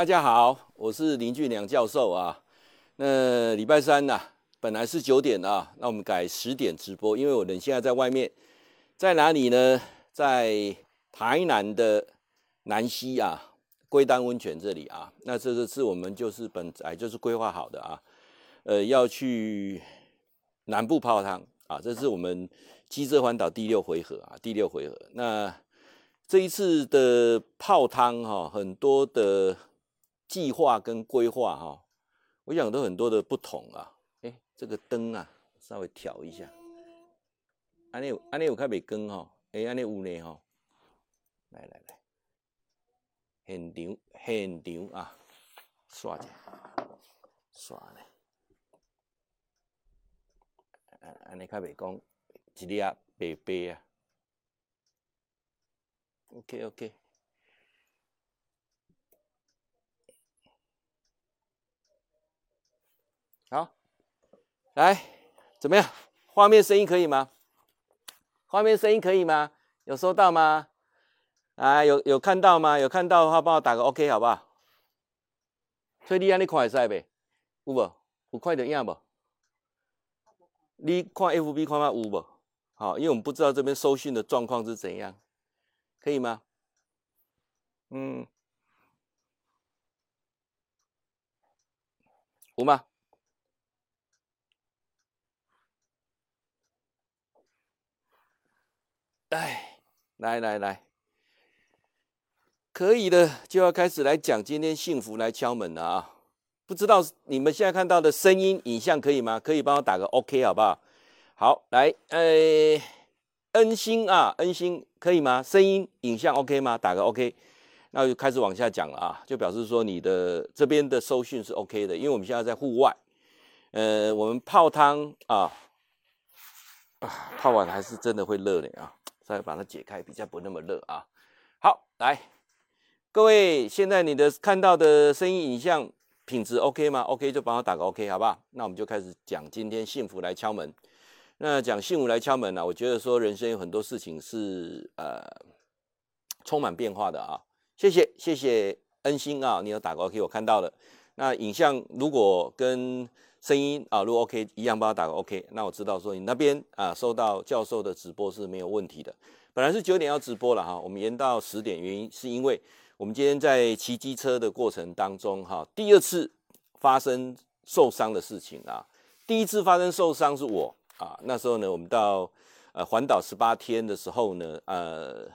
大家好，我是林俊良教授啊。那礼拜三呐、本来是九点啊，那我们改十点直播，因为我人现在在外面，在哪里呢？在台南的南溪啊，龟丹温泉这里啊。那这个是我们就是本来就是规划好的啊，呃，要去南部泡汤啊，这是我们机车环岛第六回合啊，第六回合。那这一次的泡汤哈，很多的。计划跟规划哈，我想都很多的不同啊。哎，这个灯啊，稍微调一下。安尼安尼有较袂光哈，哎，安尼有呢哈。来来来，现场现场啊，刷一下，刷呢。安尼较袂光，一粒啊白白啊。OK OK。好，来，怎么样？画面声音可以吗？画面声音可以吗？有收到吗？啊，有有看到吗？有看到的话，帮我打个 OK 好不好？所以你按你看会使呗，有无？有快点样不？你看 FB 看嘛有无？好，因为我们不知道这边收讯的状况是怎样，可以吗？嗯，有吗？哎，来来来，可以的，就要开始来讲今天幸福来敲门了啊！不知道你们现在看到的声音、影像可以吗？可以帮我打个 OK 好不好？好，来，呃，恩心啊，恩心可以吗？声音、影像 OK 吗？打个 OK，那就开始往下讲了啊，就表示说你的这边的收讯是 OK 的，因为我们现在在户外，呃，我们泡汤啊，啊，泡完还是真的会热的啊。再把它解开，比较不那么热啊。好，来，各位，现在你的看到的声音、影像品质 OK 吗？OK 就帮我打个 OK，好不好？那我们就开始讲今天幸福来敲门。那讲幸福来敲门呢、我觉得说人生有很多事情是呃充满变化的啊。谢谢，谢谢恩心啊，你有打个 OK，我看到了。那影像如果跟声音啊，如果 OK 一样，帮我打个 OK，那我知道说你那边啊收到教授的直播是没有问题的。本来是九点要直播了哈，我们延到十点，原因是因为我们今天在骑机车的过程当中哈，第二次发生受伤的事情啊。第一次发生受伤是我啊，那时候呢，我们到呃环岛十八天的时候呢，呃，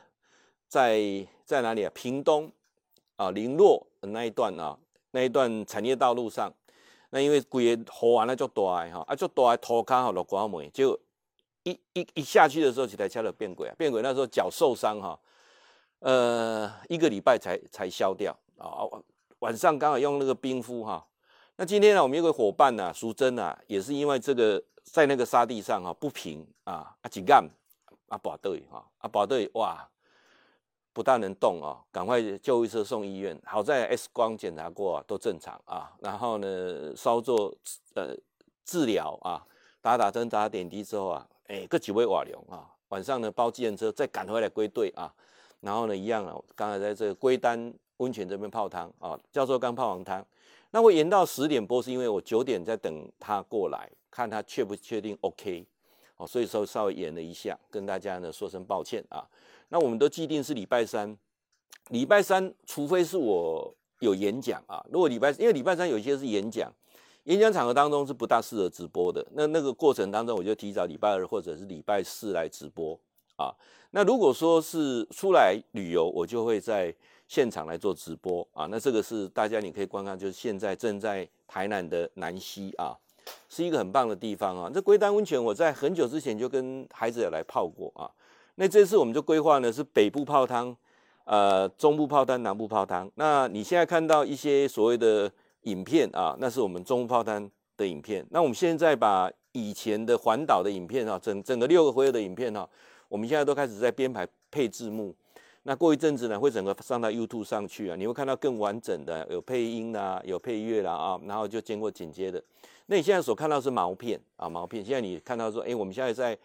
在在哪里啊？屏东啊零落的那一段啊，那一段产业道路上。那因为规个雨啊，那就大哈，啊就大土卡哈落刮门，就一一一下去的时候，这台车就变轨啊，变轨那时候脚受伤哈，呃一个礼拜才才消掉啊，晚上刚好用那个冰敷哈。那今天呢，我们有个伙伴呢，淑珍啊，也是因为这个在那个沙地上哈不平啊，啊几干啊拔队哈，啊拔队哇。不大能动啊，赶快救护车送医院。好在 X 光检查过啊，都正常啊。然后呢，稍作呃治疗啊，打打针、打点滴之后啊，哎，个几位瓦龙啊。晚上呢，包计程车再赶回来归队啊。然后呢，一样啊，刚才在这个龟丹温泉这边泡汤啊。教授刚泡完汤，那我延到十点播，是因为我九点在等他过来，看他确不确定 OK 哦，所以说稍微延了一下，跟大家呢说声抱歉啊。那我们都既定是礼拜三，礼拜三除非是我有演讲啊，如果礼拜因为礼拜三有一些是演讲，演讲场合当中是不大适合直播的。那那个过程当中，我就提早礼拜二或者是礼拜四来直播啊。那如果说是出来旅游，我就会在现场来做直播啊。那这个是大家你可以观看，就是现在正在台南的南溪啊，是一个很棒的地方啊。这龟丹温泉我在很久之前就跟孩子也来泡过啊。那这次我们就规划呢是北部泡汤，呃，中部泡汤，南部泡汤。那你现在看到一些所谓的影片啊，那是我们中部泡汤的影片。那我们现在把以前的环岛的影片啊，整整个六个回合的影片啊，我们现在都开始在编排配字幕。那过一阵子呢，会整个上到 YouTube 上去啊，你会看到更完整的，有配音啦，有配乐啦啊，然后就经过剪接的。那你现在所看到是毛片啊，毛片。现在你看到说，哎，我们现在在。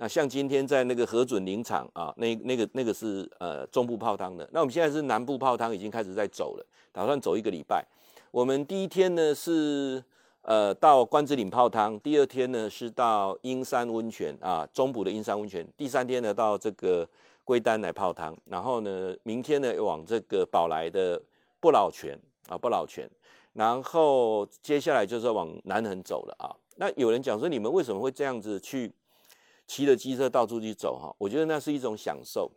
那像今天在那个核准林场啊，那那个那个是呃中部泡汤的。那我们现在是南部泡汤，已经开始在走了，打算走一个礼拜。我们第一天呢是呃到关子岭泡汤，第二天呢是到阴山温泉啊，中部的阴山温泉。第三天呢到这个龟丹来泡汤，然后呢明天呢往这个宝来的不老泉啊不老泉，然后接下来就是往南横走了啊。那有人讲说你们为什么会这样子去？骑着机车到处去走哈，我觉得那是一种享受。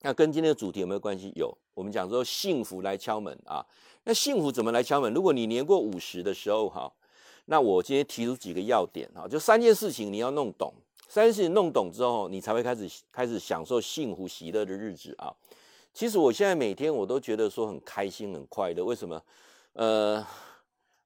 那跟今天的主题有没有关系？有。我们讲说幸福来敲门啊，那幸福怎么来敲门？如果你年过五十的时候哈，那我今天提出几个要点哈，就三件事情你要弄懂，三件事情弄懂之后，你才会开始开始享受幸福喜乐的日子啊。其实我现在每天我都觉得说很开心很快乐，为什么？呃。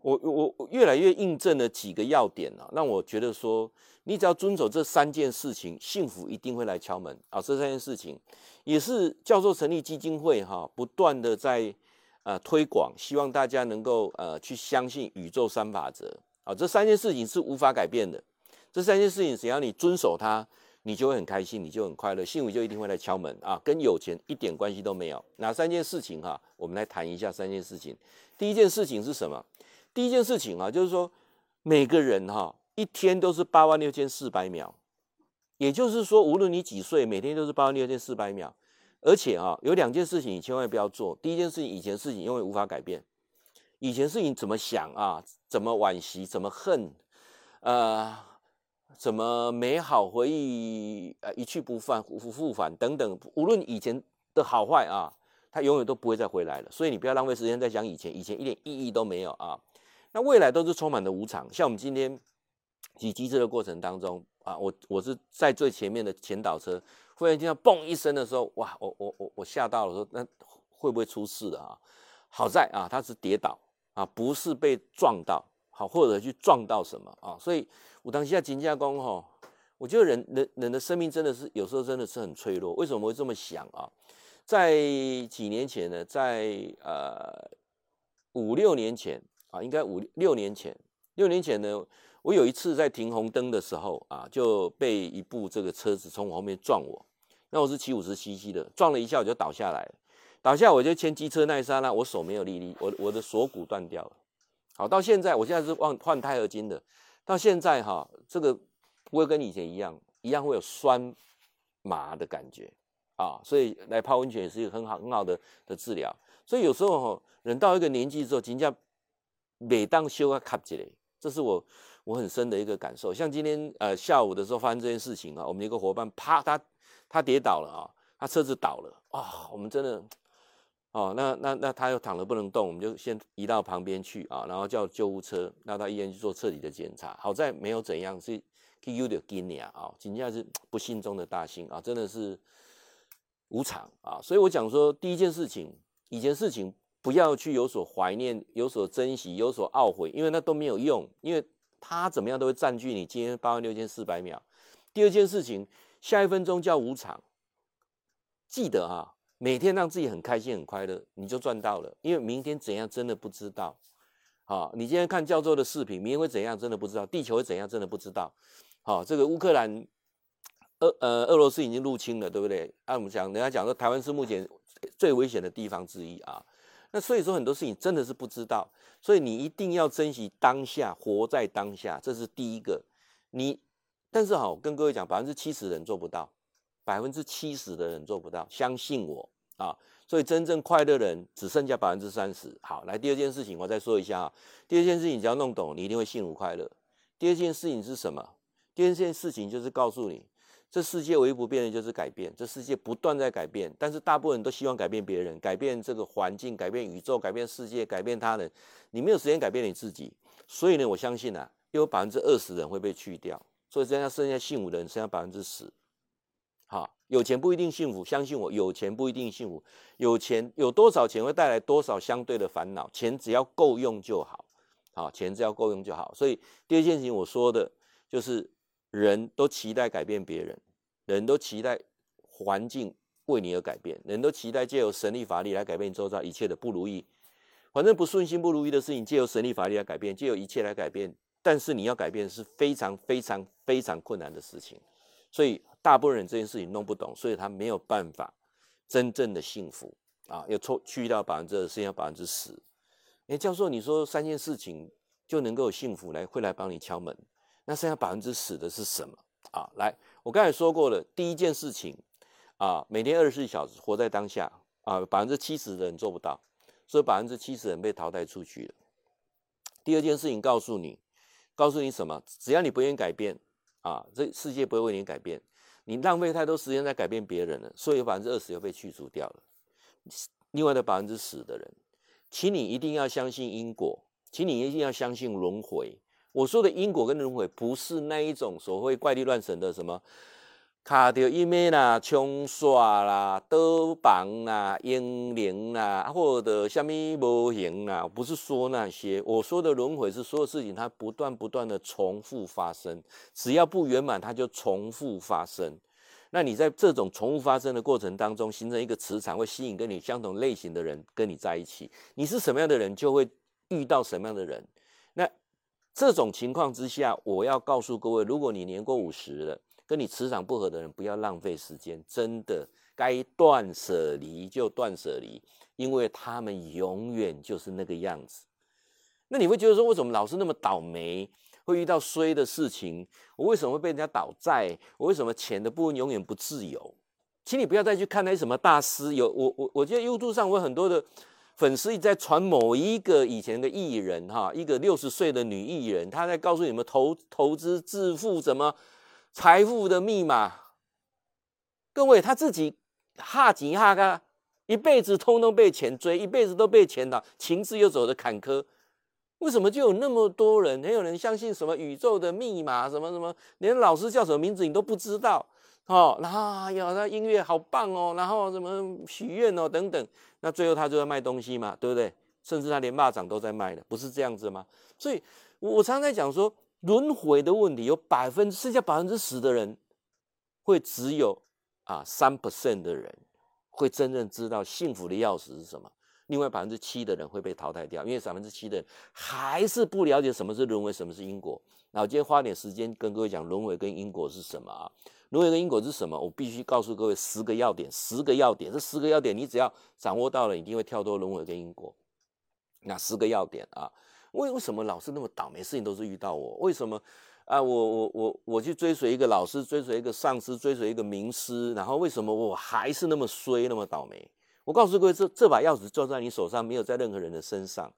我我我越来越印证了几个要点啊，让我觉得说，你只要遵守这三件事情，幸福一定会来敲门啊。这三件事情也是教授成立基金会哈，不断的在呃推广，希望大家能够呃去相信宇宙三法则啊。这三件事情是无法改变的，这三件事情只要你遵守它，你就会很开心，你就很快乐，幸福就一定会来敲门啊。跟有钱一点关系都没有。哪三件事情哈？我们来谈一下三件事情。第一件事情是什么？第一件事情啊，就是说每个人哈一天都是八万六千四百秒，也就是说，无论你几岁，每天都是八万六千四百秒。而且啊，有两件事情你千万不要做。第一件事情，以前事情因为无法改变，以前事情怎么想啊，怎么惋惜，怎么恨，呃，怎么美好回忆呃一去不返，不复返等等，无论以前的好坏啊，它永远都不会再回来了。所以你不要浪费时间在讲以前，以前一点意义都没有啊。那未来都是充满了无常，像我们今天挤机车的过程当中啊，我我是在最前面的前导车，忽然听到嘣一声的时候，哇，我我我我吓到了，说那会不会出事的啊？好在啊，他是跌倒啊，不是被撞到，好或者去撞到什么啊？所以我当下金驾工哈，我觉得人人人的生命真的是有时候真的是很脆弱。为什么会这么想啊？在几年前呢，在呃五六年前。啊，应该五六年前，六年前呢，我有一次在停红灯的时候啊，就被一部这个车子从我后面撞我。那我是骑五十 cc 的，撞了一下我就倒下来，倒下我就牵机车那一刹那，我手没有力力，我我的锁骨断掉了。好，到现在我现在是换换钛合金的，到现在哈、这个不会跟以前一样，一样会有酸麻的感觉啊，所以来泡温泉也是一个很好很好的的治疗。所以有时候哈、人到一个年纪之后，人家。每当修啊卡之类，这是我我很深的一个感受。像今天呃下午的时候发生这件事情啊，我们一个伙伴啪，他他跌倒了啊，他车子倒了啊，我们真的哦，那那那他又躺着不能动，我们就先移到旁边去啊，然后叫救护车，拉到医院去做彻底的检查。好在没有怎样，是有点惊讶啊，紧接着是不幸中的大幸啊，真的是无常啊。所以我讲说第一件事情，以前事情。不要去有所怀念、有所珍惜、有所懊悔，因为那都没有用，因为它怎么样都会占据你今天八万六千四百秒。第二件事情，下一分钟叫无常。记得哈、啊，每天让自己很开心、很快乐，你就赚到了。因为明天怎样真的不知道。好，你今天看教授的视频，明天会怎样真的不知道，地球会怎样真的不知道。好，这个乌克兰、俄呃俄罗斯已经入侵了，对不对？按我们讲，人家讲说台湾是目前最危险的地方之一啊。那所以说很多事情真的是不知道，所以你一定要珍惜当下，活在当下，这是第一个。你，但是好，跟各位讲，百分之七十的人做不到，百分之七十的人做不到，相信我啊。所以真正快乐的人只剩下百分之三十。好，来第二件事情，我再说一下啊。第二件事情只要弄懂，你一定会幸福快乐。第二件事情是什么？第二件事情就是告诉你。这世界唯一不变的就是改变，这世界不断在改变，但是大部分人都希望改变别人，改变这个环境，改变宇宙，改变世界，改变他人。你没有时间改变你自己，所以呢，我相信啊，有百分之二十人会被去掉，所以剩下剩下幸福的人剩下百分之十。好，有钱不一定幸福，相信我，有钱不一定幸福，有钱有多少钱会带来多少相对的烦恼，钱只要够用就好，好，钱只要够用就好。所以第二件事情我说的就是。人都期待改变别人，人都期待环境为你而改变，人都期待借由神力法力来改变周遭一切的不如意。反正不顺心不如意的事情，借由神力法力来改变，借由一切来改变。但是你要改变是非常非常非常困难的事情。所以大部分人这件事情弄不懂，所以他没有办法真正的幸福啊，要抽去掉百分之二，剩下百分之十。哎，教授，你说三件事情就能够幸福来会来帮你敲门，那剩下百分之十的是什么啊？来，我刚才说过了，第一件事情啊，每天二十四小时活在当下啊，百分之七十的人做不到，所以百分之七十人被淘汰出去了。第二件事情告诉你，告诉你什么？只要你不愿意改变啊，这世界不会为你改变。你浪费太多时间在改变别人了，所以有百分之二十又被去除掉了。另外的百分之十的人，请你一定要相信因果，请你一定要相信轮回。我说的因果跟轮回，不是那一种所谓怪力乱神的什么。卡掉一面啦，冲刷啦，德邦啦，英灵啦，或者虾米模型啦，不是说那些。我说的轮回是所有事情它不断不断的重复发生，只要不圆满，它就重复发生。那你在这种重复发生的过程当中，形成一个磁场，会吸引跟你相同类型的人跟你在一起。你是什么样的人，就会遇到什么样的人。这种情况之下，我要告诉各位，如果你年过五十了。跟你磁场不合的人，不要浪费时间，真的该断舍离就断舍离，因为他们永远就是那个样子。那你会觉得说，为什么老是那么倒霉，会遇到衰的事情？我为什么会被人家倒债？我为什么钱的部分永远不自由？请你不要再去看那些什么大师，有我我我觉得 YouTube 上我有很多的粉丝一直在传某一个以前的艺人哈，一个六十岁的女艺人，她在告诉你们投投资致富怎么。财富的密码，各位他自己哈吉哈嘎，一辈子通通被钱追，一辈子都被钱倒，情字又走的坎坷，为什么就有那么多人，没有人相信什么宇宙的密码，什么什么，连老师叫什么名字你都不知道哦，然后有那音乐好棒哦，然后什么许愿哦等等，那最后他就在卖东西嘛，对不对？甚至他连蚂蚱都在卖的，不是这样子吗？所以我常常在讲说。轮回的问题有百分之剩下百分之十的人，会只有啊三 percent 的人会真正知道幸福的钥匙是什么。另外百分之七的人会被淘汰掉，因为百分之七的人还是不了解什么是轮回，什么是因果。那我今天花点时间跟各位讲轮回跟因果是什么啊？轮回跟因果是什么？我必须告诉各位十个要点，十个要点。这十个要点你只要掌握到了，一定会跳脱轮回跟因果。那十个要点啊。为为什么老是那么倒霉？事情都是遇到我？为什么啊？我我我我去追随一个老师，追随一个上司，追随一个名师，然后为什么我还是那么衰，那么倒霉？我告诉各位，这这把钥匙就在你手上，没有在任何人的身上。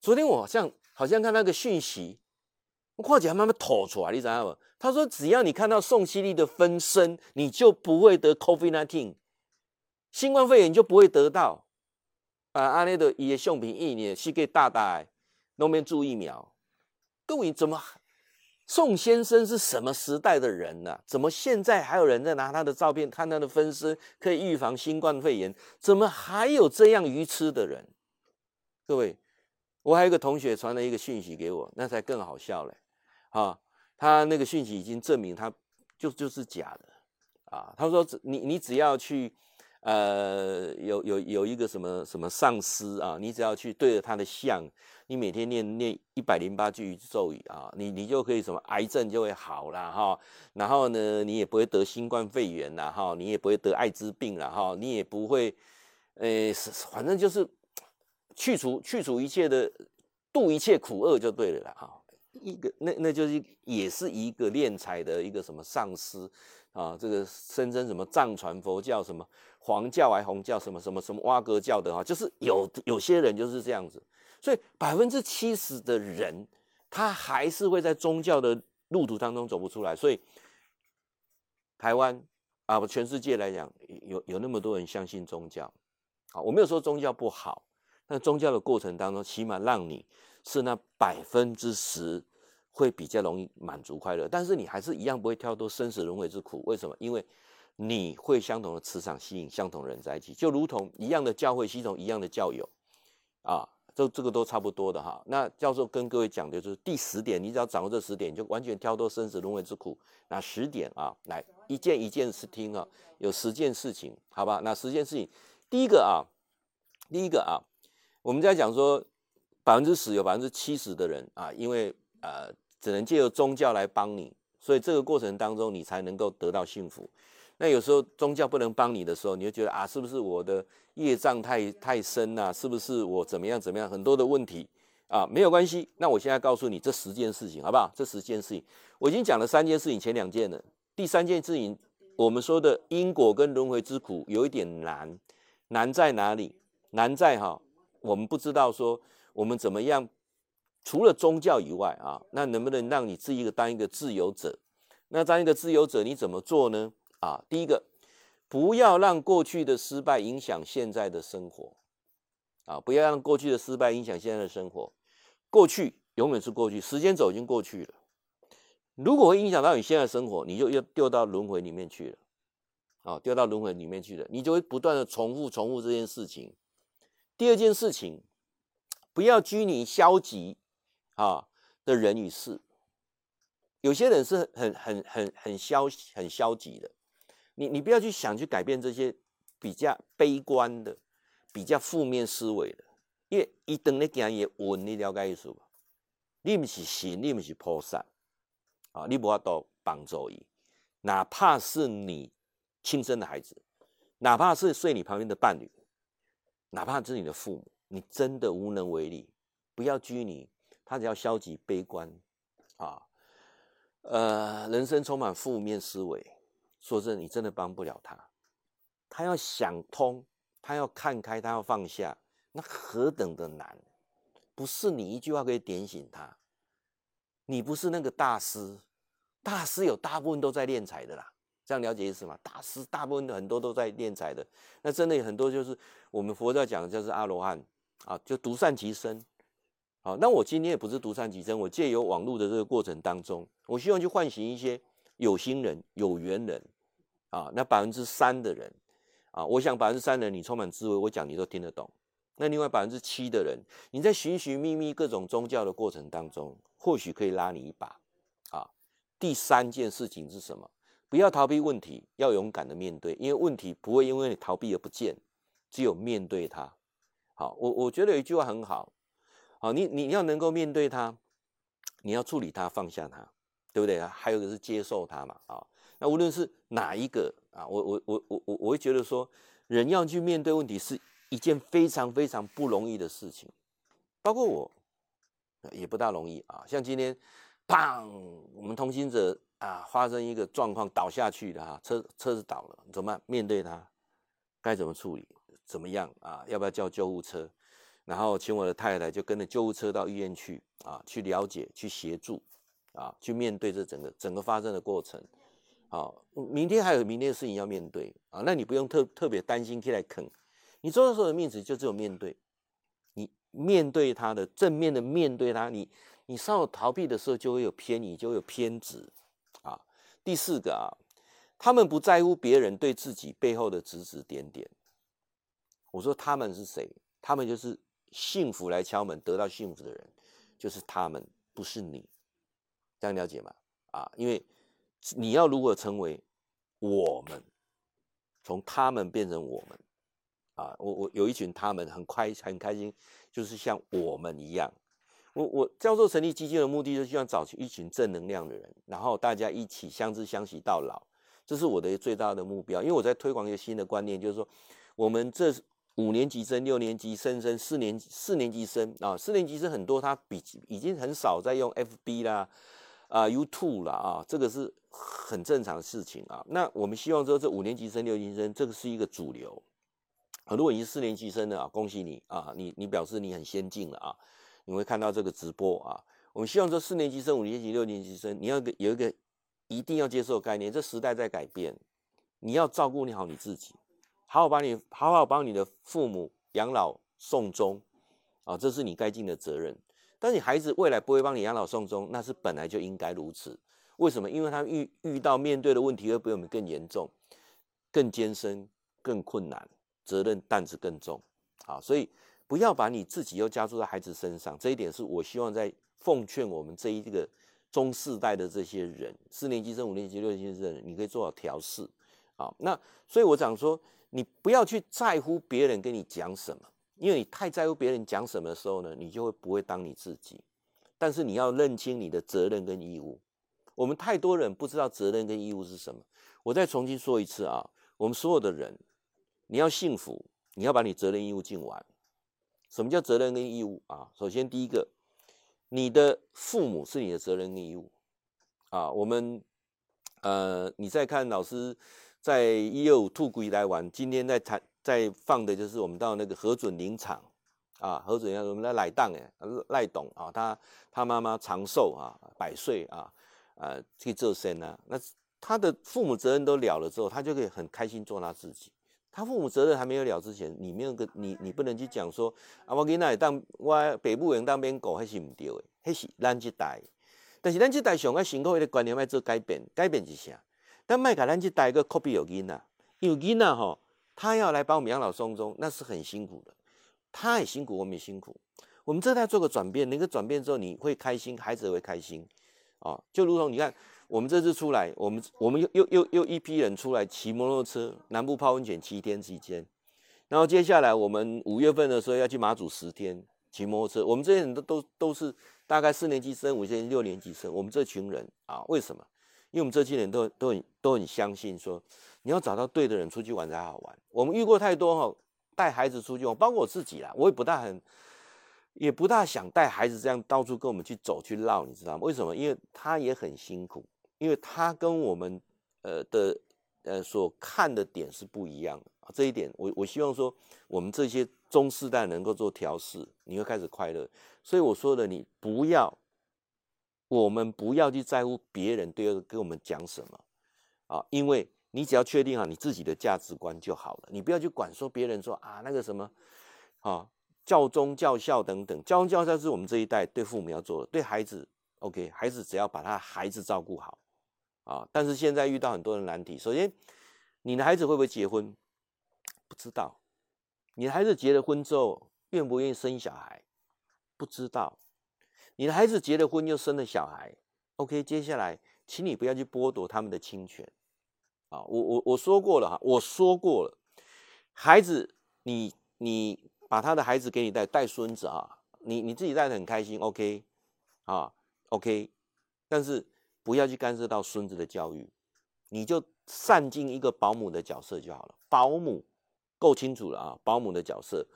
昨天我好像好像看那个讯息，我跨姐还慢慢吐出来，你知道吗？他说，只要你看到宋希棣的分身，你就不会得 COVID-19，新冠肺炎就不会得到。啊，阿内的也相片一年是给大大。农民注疫苗，各位怎么？宋先生是什么时代的人呢、怎么现在还有人在拿他的照片看他的分身可以预防新冠肺炎？怎么还有这样愚痴的人？各位，我还有一个同学传了一个讯息给我，那才更好笑嘞！啊，他那个讯息已经证明他就就是假的啊！他说只你你只要去。呃，有有有一个什么什么上师啊，你只要去对着他的像，你每天念念一百零八句咒语啊，你你就可以什么癌症就会好了哈，然后呢，你也不会得新冠肺炎了哈，你也不会得艾滋病了哈，你也不会，呃，反正就是去除去除一切的度一切苦厄就对了啦哈，一个那那就是也是一个敛财的一个什么上师啊，这个声称什么藏传佛教什么。黄教还红教什么什么什么挖格教的哈，就是有有些人就是这样子，所以百分之七十的人，他还是会在宗教的路途当中走不出来。所以台湾啊，全世界来讲，有有那么多人相信宗教，啊，我没有说宗教不好，但宗教的过程当中，起码让你是那百分之十会比较容易满足快乐，但是你还是一样不会跳脱生死轮回之苦。为什么？因为你会相同的磁场吸引相同的人在一起，就如同一样的教会系统，一样的教友，啊，这这个都差不多的哈。那教授跟各位讲的就是第十点，你只要掌握这十点，就完全跳脱生死轮回之苦。那十点啊，来一件一件事听啊，有十件事情，好吧？那十件事情，第一个啊，第一个啊，我们在讲说百分之十有百分之七十的人啊，因为呃，只能借由宗教来帮你。所以这个过程当中，你才能够得到幸福。那有时候宗教不能帮你的时候，你就觉得啊，是不是我的业障太太深啊？是不是我怎么样怎么样？很多的问题啊，没有关系。那我现在告诉你这十件事情，好不好？这十件事情，我已经讲了三件事情，前两件了。第三件事情，我们说的因果跟轮回之苦有一点难，难在哪里？难在哈，我们不知道说我们怎么样。除了宗教以外啊，那能不能让你自己一个当一个自由者？那当一个自由者，你怎么做呢？啊，第一个，不要让过去的失败影响现在的生活，啊，不要让过去的失败影响现在的生活。过去永远是过去，时间轴已经过去了。如果会影响到你现在生活，你就又丢到轮回里面去了，啊，丢到轮回里面去了，你就会不断的重复重复这件事情。第二件事情，不要拘泥消极。啊的人与事，有些人是很很很很消很消极的，你你不要去想去改变这些比较悲观的、比较负面思维的，因为一等你讲也稳，你了解意思吧？你不是神，你不是菩萨啊，你无法度帮助伊，哪怕是你亲生的孩子，哪怕是睡你旁边的伴侣，哪怕是你的父母，你真的无能为力，不要拘泥。他只要消极悲观，啊，呃，人生充满负面思维，说真的，你真的帮不了他。他要想通，他要看开，他要放下，那何等的难！不是你一句话可以点醒他。你不是那个大师，大师有大部分都在练财的啦，这样了解意思吗？大师大部分很多都在练财的，那真的有很多就是我们佛教讲的就是阿罗汉啊，就独善其身。好，那我今天也不是独善其身，我借由网络的这个过程当中，我希望去唤醒一些有心人、有缘人，啊，那百分之三的人，啊，我想百分之三的人你充满智慧，我讲你都听得懂。那另外百分之七的人，你在寻寻觅觅各种宗教的过程当中，或许可以拉你一把。啊，第三件事情是什么？不要逃避问题，要勇敢的面对，因为问题不会因为你逃避而不见，只有面对它。好，我我觉得有一句话很好。好，你你要能够面对他，你要处理他，放下他，对不对啊？还有一个是接受他嘛，啊，那无论是哪一个啊，我我我我我我会觉得说，人要去面对问题是一件非常非常不容易的事情，包括我也不大容易啊。像今天，砰，我们同行者啊发生一个状况倒下去了哈，车车子倒了，怎么办？面对他，该怎么处理？怎么样啊？要不要叫救护车？然后请我的太太就跟着救护车到医院去啊，去了解、去协助啊，去面对这整个整个发生的过程。好，明天还有明天的事情要面对啊，那你不用特特别担心起来啃。你做的时候的面子就只有面对，你面对他的正面的面对他，你你稍有逃避的时候就会有偏移，就会有偏执啊。第四个啊，他们不在乎别人对自己背后的指指点点。我说他们是谁？他们就是。幸福来敲门，得到幸福的人就是他们，不是你，这样了解吗？啊，因为你要如何成为我们，从他们变成我们，啊，我我有一群他们很开很开心，就是像我们一样。我我教授成立基金的目的，就是希望找一群正能量的人，然后大家一起相知相惜到老，这是我的最大的目标。因为我在推广一个新的观念，就是说我们这。五年级生、六年级生、生四年四年级生啊，四年级生很多，他比已经很少在用 FB 啦，啊 YouTube 啦啊，这个是很正常的事情啊。那我们希望说，这五年级生、六年级生，这个是一个主流。啊，如果你是四年级生的啊，恭喜你啊，你你表示你很先进了啊，你会看到这个直播啊。我们希望说，四年级生、五年级、六年级生，你要有一个一定要接受概念，这时代在改变，你要照顾你好你自己。好好把你好好帮你的父母养老送终，啊，这是你该尽的责任。但你孩子未来不会帮你养老送终，那是本来就应该如此。为什么？因为他遇遇到面对的问题会比我们更严重、更艰深、更困难，责任担子更重。啊，所以不要把你自己又加注在孩子身上。这一点是我希望在奉劝我们这一个中世代的这些人，四年级生、五年级、六年级生，你可以做好调试。啊，那所以我讲说。你不要去在乎别人跟你讲什么，因为你太在乎别人讲什么的时候呢，你就会不会当你自己。但是你要认清你的责任跟义务。我们太多人不知道责任跟义务是什么。我再重新说一次啊，我们所有的人，你要幸福，你要把你责任义务尽完。什么叫责任跟义务啊？首先第一个，你的父母是你的责任跟义务啊。我们呃，你再看老师在一二五兔鬼来玩，今天在谈在放的就是我们到那个核准林场啊，核准要我们的赖当哎赖董啊，他他妈妈长寿啊，百岁啊，呃去做生啊，那他的父母责任都了了之后，他就可以很开心做他自己。他父母责任还没有了之前，你没有个你你不能去讲说啊，我囡仔当我北部人当边狗还是唔对的，还是咱这代。但是咱这代上个辛苦的观念要做改变，改变一下。但麦卡咱这代个 copy 有囡仔，有囡仔吼，他要来帮我们养老送终，那是很辛苦的。他也辛苦，我们也辛苦。我们这代做个转变，那个转变之后你会开心，孩子也会开心啊。就如同你看。我们这次出来，我们我们又又又又一批人出来骑摩托车，南部泡温泉七天期间，然后接下来我们五月份的时候要去马祖十天骑摩托车。我们这些人都都都是大概四年级生、五年级、六年级生。我们这群人啊，为什么？因为我们这些人都都很都很相信说，你要找到对的人出去玩才好玩。我们遇过太多哈，带孩子出去玩，包括我自己啦，我也不大很，也不大想带孩子这样到处跟我们去走去绕，你知道吗？为什么？因为他也很辛苦。因为他跟我们呃的呃所看的点是不一样的，这一点我我希望说我们这些中世代能够做调试，你会开始快乐。所以我说的，你不要，我们不要去在乎别人对跟我们讲什么啊，因为你只要确定好你自己的价值观就好了，你不要去管说别人说啊那个什么啊教宗教孝等等，教宗教孝是我们这一代对父母要做的，对孩子 OK，孩子只要把他孩子照顾好。啊！但是现在遇到很多的难题。首先，你的孩子会不会结婚？不知道。你的孩子结了婚之后，愿不愿意生小孩？不知道。你的孩子结了婚又生了小孩，OK？接下来，请你不要去剥夺他们的亲权。啊，我我我说过了哈，我说过了。孩子，你你把他的孩子给你带带孙子啊，你你自己带的很开心，OK？啊，OK？但是。不要去干涉到孙子的教育，你就善尽一个保姆的角色就好了。保姆够清楚了啊，保姆的角色，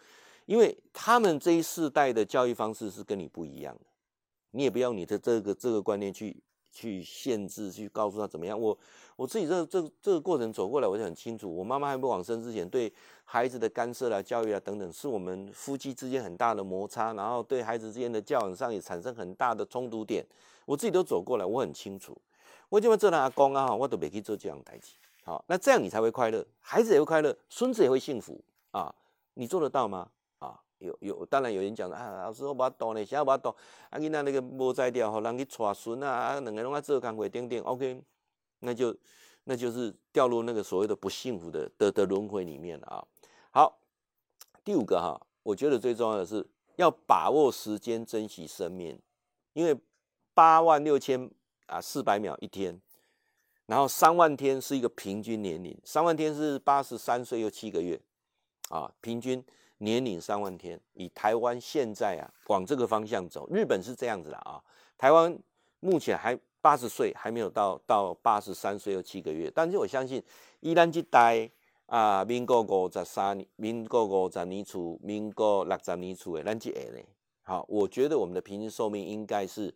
因为他们这一世代的教育方式是跟你不一样的，你也不要你的这个这个观念去去限制，去告诉他怎么样。我我自己这这这个过程走过来，我就很清楚。我妈妈还没往生之前，对孩子的干涉啊、教育啊等等，是我们夫妻之间很大的摩擦，然后对孩子之间的教养上也产生很大的冲突点。我自己都走过来，我很清楚。我就会做他阿公啊，我都没去做这样代志。好，那这样你才会快乐，孩子也会快乐，孙子也会幸福啊。你做得到吗？有有，当然有人讲啊，老师我把懂呢，现在把懂。啊，你那那个无在掉，好让你带孙啊，啊，两个人在做工会点点，OK，那就那就是掉入那个所谓的不幸福的的的轮回里面了啊。好，第五个哈，我觉得最重要的是要把握时间，珍惜生命，因为。八万六千啊，四百秒一天，然后三万天是一个平均年龄，三万天是八十三岁又七个月，啊，平均年龄三万天。以台湾现在啊，往这个方向走，日本是这样子的啊，台湾目前还八十岁，还没有到到八十三岁又七个月，但是我相信，依然这代啊，民国五十三年，民国五十年初，民国六十年初的，咱这呢，好，我觉得我们的平均寿命应该是。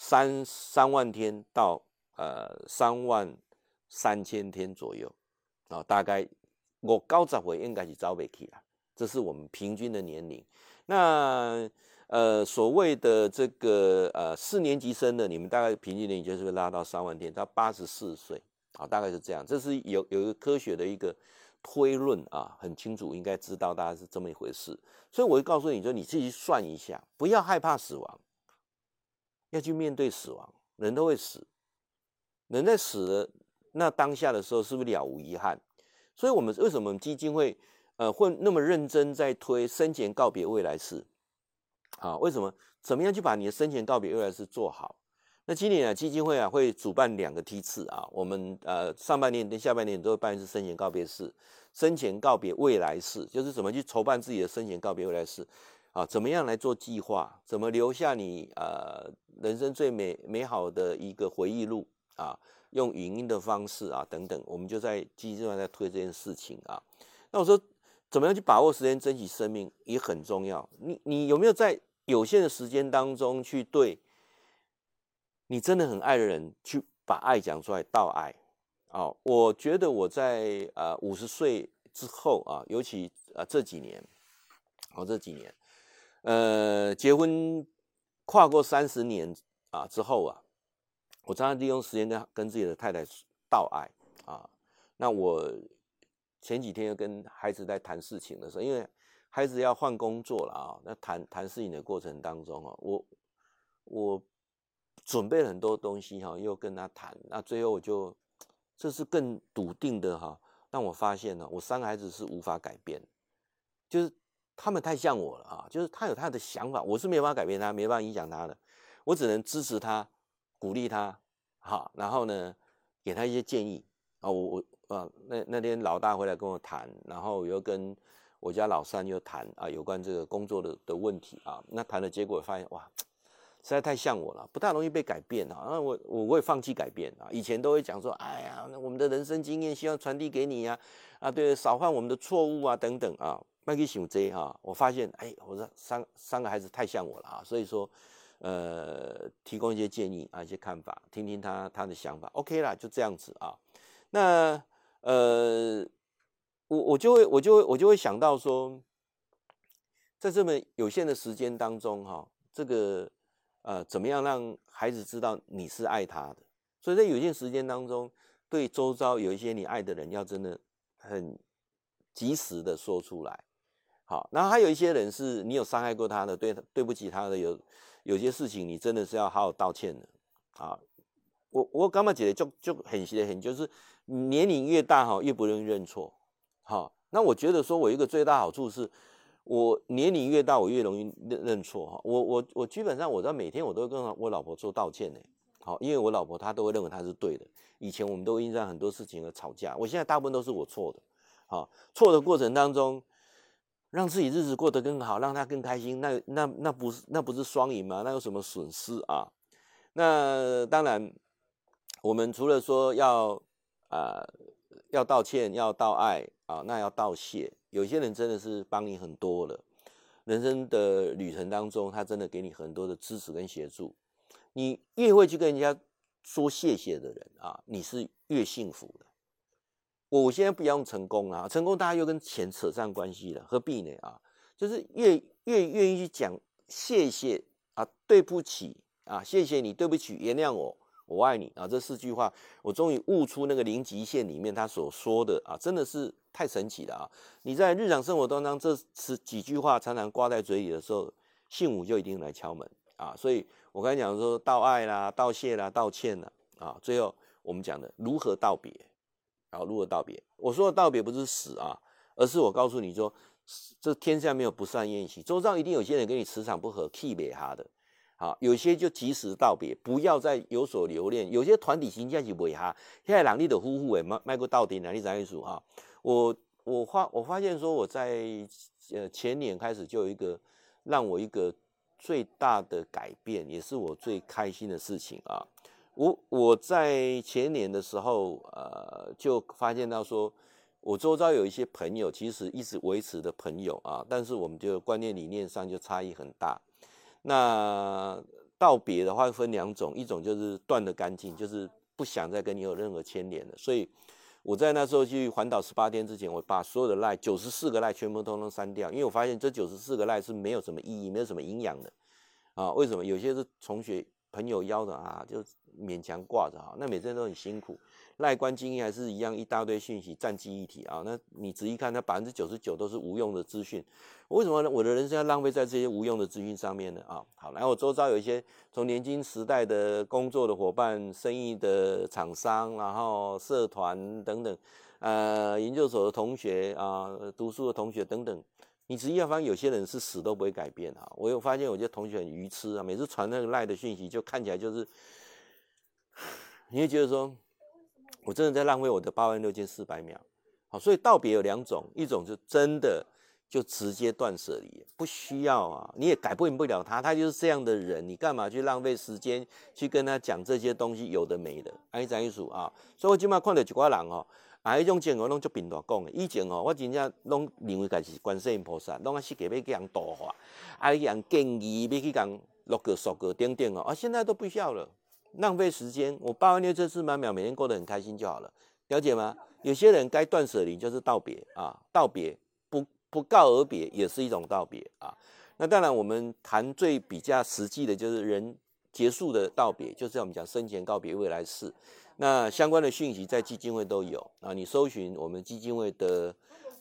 三三万天到呃三万三千天左右啊，大概我高十岁应该是早不起了，这是我们平均的年龄。那呃所谓的这个呃四年级生的，你们大概平均年龄就是会拉到三万天到八十四岁啊，大概是这样。这是有有一个科学的一个推论啊，很清楚，应该知道大概是这么一回事。所以我会告诉你说，你自己算一下，不要害怕死亡。要去面对死亡，人都会死，人在死了那当下的时候，是不是了无遗憾？所以，我们为什么基金会呃会那么认真在推生前告别未来式？啊，为什么？怎么样去把你的生前告别未来式做好？那今年啊，基金会啊会主办两个梯次啊，我们呃上半年跟下半年都会办一次生前告别式，生前告别未来式，就是怎么去筹办自己的生前告别未来式。啊，怎么样来做计划？怎么留下你呃人生最美美好的一个回忆录啊，用语音的方式啊等等，我们就在基金上在推这件事情啊。那我说，怎么样去把握时间，珍惜生命也很重要。你你有没有在有限的时间当中去对你真的很爱的人去把爱讲出来，道爱啊？我觉得我在呃五十岁之后啊，尤其啊这几年，哦这几年。呃，结婚跨过三十年啊之后啊，我常常利用时间跟跟自己的太太道爱啊。那我前几天又跟孩子在谈事情的时候，因为孩子要换工作了啊，那谈谈事情的过程当中啊，我我准备了很多东西哈，又跟他谈，那最后我就这是更笃定的哈，让我发现呢，我三个孩子是无法改变，就是。他们太像我了啊！就是他有他的想法，我是没办法改变他，没办法影响他的，我只能支持他，鼓励他，好，然后呢，给他一些建议啊。我我啊，那那天老大回来跟我谈，然后又跟我家老三又谈啊，有关这个工作的的问题啊。那谈的结果发现哇，实在太像我了，不太容易被改变啊。那我我我也放弃改变啊。以前都会讲说，哎呀，那我们的人生经验希望传递给你呀，啊，对，少犯我们的错误啊，等等啊。麦克想这哈，我发现哎，我说三三个孩子太像我了啊，所以说，呃，提供一些建议啊，一些看法，听听他他的想法，OK 啦，就这样子啊。那呃，我我就会我就会我就会想到说，在这么有限的时间当中哈，这个呃，怎么样让孩子知道你是爱他的？所以在有限时间当中，对周遭有一些你爱的人，要真的很及时的说出来。好，然后还有一些人是你有伤害过他的，对对不起他的，有有些事情你真的是要好好道歉的。啊，我我刚刚觉得就就很很就是年龄越大哈，越不容易认错。好，那我觉得说我一个最大好处是，我年龄越大，我越容易认认错哈。我我我基本上我在每天我都跟我老婆做道歉呢。好，因为我老婆她都会认为她是对的。以前我们都因为很多事情而吵架，我现在大部分都是我错的。好，错的过程当中。让自己日子过得更好，让他更开心，那那那不是那不是双赢吗？那有什么损失啊？那当然，我们除了说要啊、要道歉，要道爱啊，那要道谢。有些人真的是帮你很多了，人生的旅程当中，他真的给你很多的支持跟协助。你越会去跟人家说谢谢的人啊，你是越幸福的。我现在不要用成功啊，成功大家又跟钱扯上关系了，何必呢啊？就是越越愿意去讲谢谢啊，对不起啊，谢谢你，对不起，原谅我，我爱你啊，这四句话，我终于悟出那个零极限里面他所说的啊，真的是太神奇了啊！你在日常生活当中，这是几句话常常挂在嘴里的时候，幸福就一定来敲门啊！所以我刚才讲说道爱啦、道谢啦、道歉啦啊，最后我们讲的如何道别。然后如何道别？我说的道别不是死啊，而是我告诉你说，这天下没有不散宴席，周遭一定有些人跟你磁场不合，气别哈的。好，有些就及时道别，不要再有所留恋。有些团体形象是违哈，现在两地的夫妇诶，迈迈过到底，哪里在艺术啊？我我发我发现说，我在呃前年开始就有一个让我一个最大的改变，也是我最开心的事情啊。我我在前年的时候，呃，就发现到说，我周遭有一些朋友，其实一直维持的朋友啊，但是我们就观念理念上就差异很大。那道别的话分两种，一种就是断得干净，就是不想再跟你有任何牵连了。所以我在那时候去环岛十八天之前，我把所有的赖九十四个赖全部通通删掉，因为我发现这九十四个赖是没有什么意义，没有什么营养的啊。为什么？有些是同学朋友邀的啊，就。勉强挂着哈，那每次都很辛苦。赖官精英还是一样，一大堆讯息战记一体啊。那你仔细看，它百分之九十九都是无用的资讯。为什么呢？我的人生要浪费在这些无用的资讯上面呢？啊，好，然后我周遭有一些从年轻时代的工作的伙伴、生意的厂商，然后社团等等，呃，研究所的同学啊，读书的同学等等。你仔细要发现，有些人是死都不会改变啊。我有发现，有些同学很愚痴啊，每次传那个赖的讯息，就看起来就是。你会觉得说，我真的在浪费我的八万六千四百秒。好，所以道别有两种，一种就真的就直接断舍离，不需要啊，你也改变不了他，他就是这样的人，你干嘛去浪费时间去跟他讲这些东西？有的没的，安怎意思啊？所以我今麦看到一寡人哦，啊，迄种情况拢足平大讲的。以前哦，我真正拢认为家是观世音菩萨，拢啊是给要给人度化，啊，人建议要去讲六个、十个、点点哦，啊，现在都不需要了，浪费时间。我八万六千四百秒，每天过得很开心就好了，了解吗？有些人该断舍离就是道别啊，道别。不不告而别也是一种道别啊。那当然，我们谈最比较实际的就是人结束的道别，就是我们讲生前告别未来式。那相关的讯息在基金会都有啊。你搜寻我们基金会的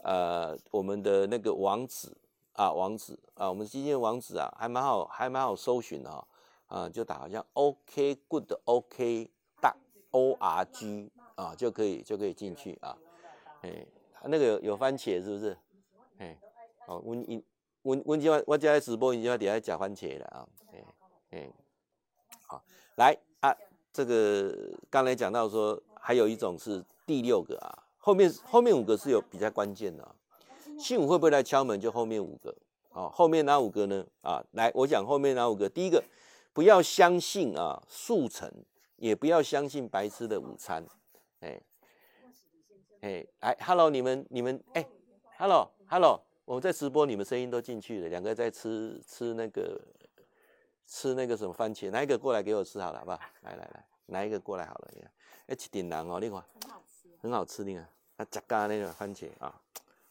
呃我们的那个网址啊，网址啊，我们基金会网址啊，还蛮好，还蛮好搜寻的哈啊，就打好像 OK Good OK 大 O R G 啊，就可以就可以进去啊。哎，那个有番茄是不是？哎，哦，温温温今晚我家直播，今晚底下加番茄了啊，哎哎，好，来啊，这个刚才讲到说，还有一种是第六个啊，后面后面五个是有比较关键的啊，幸福会不会来敲门？就后面五个，啊，后面哪五个呢？啊，来，我讲后面哪五个？第一个，不要相信啊速成，也不要相信白吃的午餐，哎哎，来，Hello，你们你们哎，Hello。Hello，我们在直播，你们声音都进去了。两个在吃吃那个吃那个什么番茄，哪一个过来给我吃好了，好不好？来来来，哪一个过来好了？哎，一顶狼哦，你看，很好吃，很好吃，你看，啊，夹嘎那个番茄啊，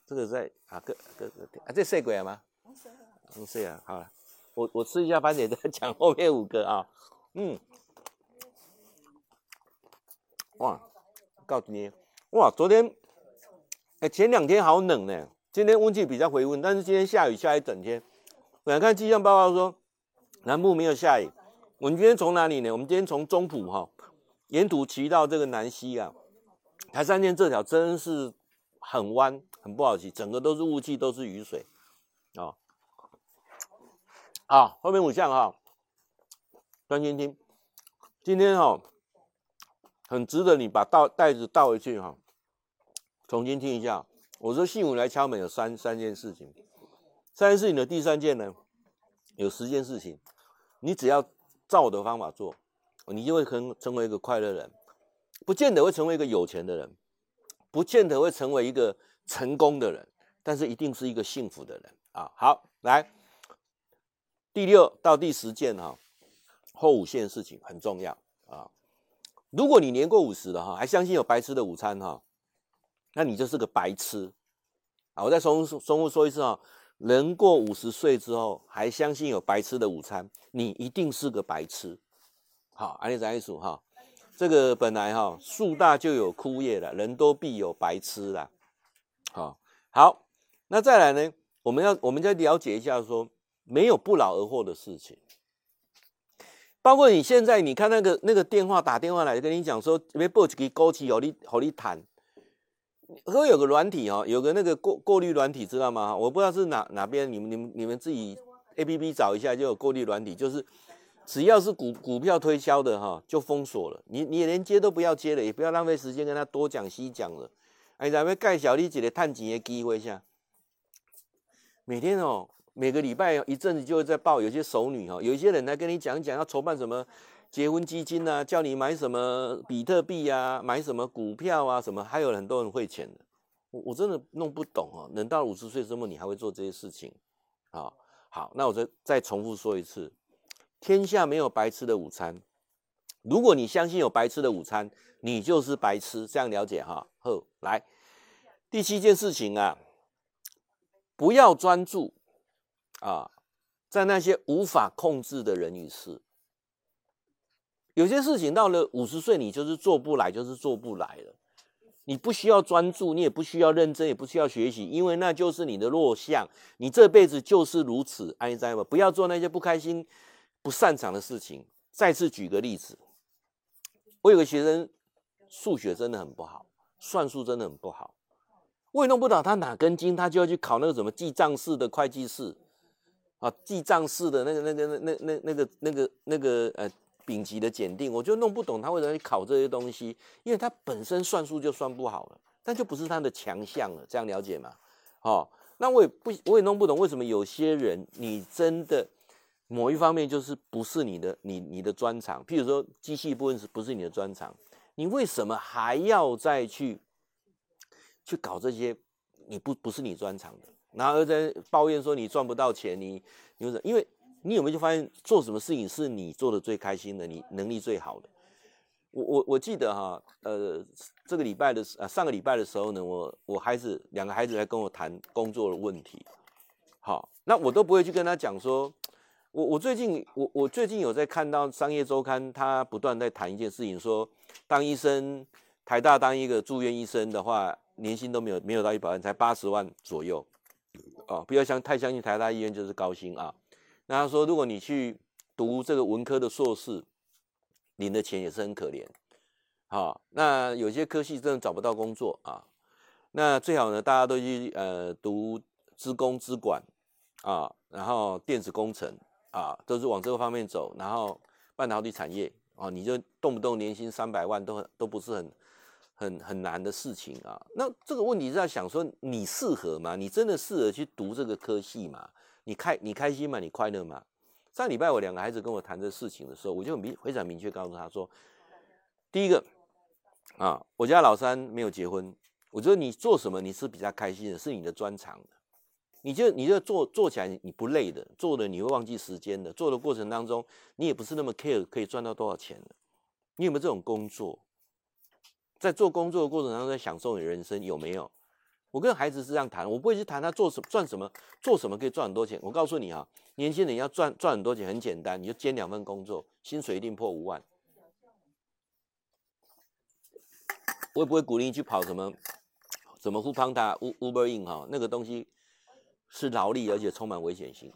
这个在啊，个个个啊，这谁过来吗？红色，红色啊，好了，我我吃一下番茄，再 讲后面五个啊，嗯，哇，告诉你，哇，昨天，哎，前两天好冷呢。今天温气比较回温，但是今天下雨下一整天。我来看气象报告说，南部没有下雨。我们今天从哪里呢？我们今天从中埔哈，沿途骑到这个南溪啊，台三线这条真是很弯，很不好骑，整个都是雾气，都是雨水啊。啊，后面五项哈，专心听。今天哈，很值得你把倒袋子倒回去哈，重新听一下。我说幸福来敲门有三三件事情，三件事情的第三件呢，有十件事情，你只要照我的方法做，你就会成成为一个快乐人，不见得会成为一个有钱的人，不见得会成为一个成功的人，但是一定是一个幸福的人啊！好，来第六到第十件哈，后五件事情很重要啊！如果你年过五十了哈，还相信有白吃的午餐哈？那你就是个白痴啊！我再重重复说一次啊，人过五十岁之后还相信有白吃的午餐，你一定是个白痴。好，安利再一数哈，这个本来哈树大就有枯叶了，人多必有白痴啦。好，好，那再来呢？我们要我们再了解一下说，没有不劳而获的事情，包括你现在你看那个那个电话打电话来跟你讲说，别报几个枸杞和你和你谈。会有个软体哦，有个那个过过滤软体，知道吗？我不知道是哪哪边，你们你们你们自己 A P P 找一下，就有过滤软体，就是只要是股股票推销的哈，就封锁了。你你连接都不要接了，也不要浪费时间跟他多讲西讲了。哎，咱们盖小丽姐的探钱的机会下，每天哦，每个礼拜一阵子就会在报，有些熟女哈，有一些人来跟你讲讲要筹办什么。结婚基金啊，叫你买什么比特币啊，买什么股票啊，什么还有很多人汇钱的，我我真的弄不懂啊。人到五十岁之后，你还会做这些事情啊？好，那我再再重复说一次，天下没有白吃的午餐。如果你相信有白吃的午餐，你就是白痴。这样了解哈？后，来第七件事情啊，不要专注啊，在那些无法控制的人与事。有些事情到了五十岁，你就是做不来，就是做不来了。你不需要专注，你也不需要认真，也不需要学习，因为那就是你的弱项。你这辈子就是如此，安在吗？不要做那些不开心、不擅长的事情。再次举个例子，我有个学生，数学真的很不好，算术真的很不好，我也弄不懂他哪根筋，他就要去考那个什么记账式的会计师啊，记账式的那个、那个、那、那、那、那个、那个、那个呃。丙级的检定，我就弄不懂他为什么去考这些东西，因为他本身算术就算不好了，但就不是他的强项了，这样了解吗？好，那我也不，我也弄不懂为什么有些人你真的某一方面就是不是你的，你你的专长，譬如说机器部分是不是你的专长，你为什么还要再去去搞这些你不不是你专长的，然后又在抱怨说你赚不到钱，你你为？因为你有没有就发现做什么事情是你做的最开心的，你能力最好的？我我我记得哈，呃，这个礼拜的呃上个礼拜的时候呢，我我孩子两个孩子来跟我谈工作的问题，好，那我都不会去跟他讲说，我我最近我我最近有在看到商业周刊，他不断在谈一件事情，说当医生，台大当一个住院医生的话，年薪都没有没有到一百万，才八十万左右，哦，不要相太相信台大医院就是高薪啊。那他说，如果你去读这个文科的硕士。领的钱也是很可怜，好，那有些科系真的找不到工作啊，那最好呢，大家都去呃读资工资管啊，然后电子工程啊，都是往这个方面走，然后半导体产业啊，你就动不动年薪三百万都都不是很很很难的事情啊。那这个问题是在想说，你适合吗？你真的适合去读这个科系吗？你开你开心吗？你快乐吗？上礼拜我两个孩子跟我谈这事情的时候，我就明非常明确告诉他说，第一个啊，我家老三没有结婚，我觉得你做什么你是比较开心的，是你的专长的，你就你就做做起来你不累的，做的你会忘记时间的，做的过程当中你也不是那么 care 可以赚到多少钱的，你有没有这种工作？在做工作的过程当中在享受你人生有没有？我跟孩子是这样谈，我不会去谈他做什赚什么，做什么可以赚很多钱。我告诉你啊，年轻人要赚赚很多钱很简单，你就兼两份工作，薪水一定破五万。我也不会鼓励你去跑什么什么 foodpanda、Uber Eats 哈，那个东西是劳力而且充满危险性。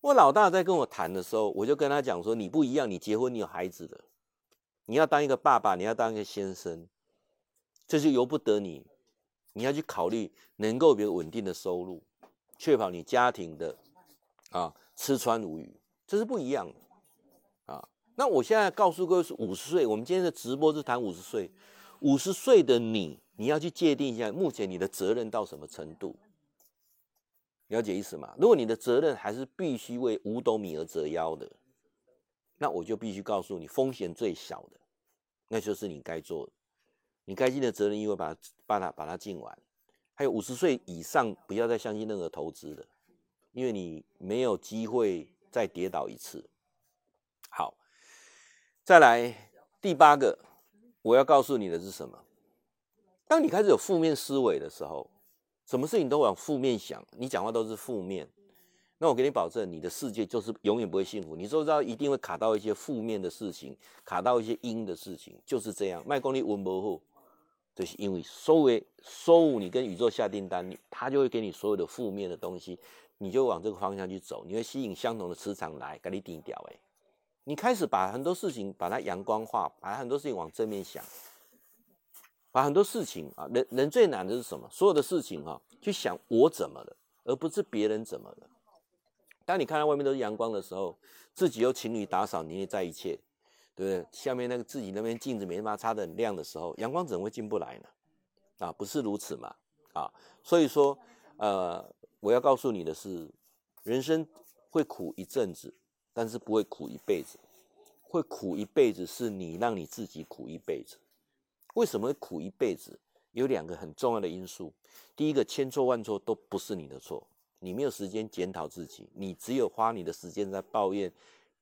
我老大在跟我谈的时候，我就跟他讲说，你不一样，你结婚你有孩子的，你要当一个爸爸，你要当一个先生，这就由不得你。你要去考虑能够有稳定的收入，确保你家庭的啊吃穿无虞，这是不一样的啊。那我现在告诉各位是五十岁，我们今天的直播是谈五十岁，五十岁的你，你要去界定一下目前你的责任到什么程度，了解意思吗？如果你的责任还是必须为五斗米而折腰的，那我就必须告诉你，风险最小的，那就是你该做的。你该尽的责任，因为把它把它把它尽完。还有五十岁以上，不要再相信任何投资的，因为你没有机会再跌倒一次。好，再来第八个，我要告诉你的是什么？当你开始有负面思维的时候，什么事情都往负面想，你讲话都是负面，那我给你保证，你的世界就是永远不会幸福。你知道一定会卡到一些负面的事情，卡到一些阴的事情，就是这样。卖功力温不厚。就是因为所谓所有你跟宇宙下订单，他就会给你所有的负面的东西，你就往这个方向去走，你会吸引相同的磁场来给你定掉。哎，你开始把很多事情把它阳光化，把很多事情往正面想，把很多事情啊，人人最难的是什么？所有的事情哈、去想我怎么了，而不是别人怎么了。当你看到外面都是阳光的时候，自己又勤于打扫，你也在一切。对不对？下面那个自己那边镜子没办法擦得很亮的时候，阳光怎么会进不来呢？啊，不是如此嘛？啊，所以说，呃，我要告诉你的是，人生会苦一阵子，但是不会苦一辈子。会苦一辈子是你让你自己苦一辈子。为什么会苦一辈子？有两个很重要的因素。第一个，千错万错都不是你的错，你没有时间检讨自己，你只有花你的时间在抱怨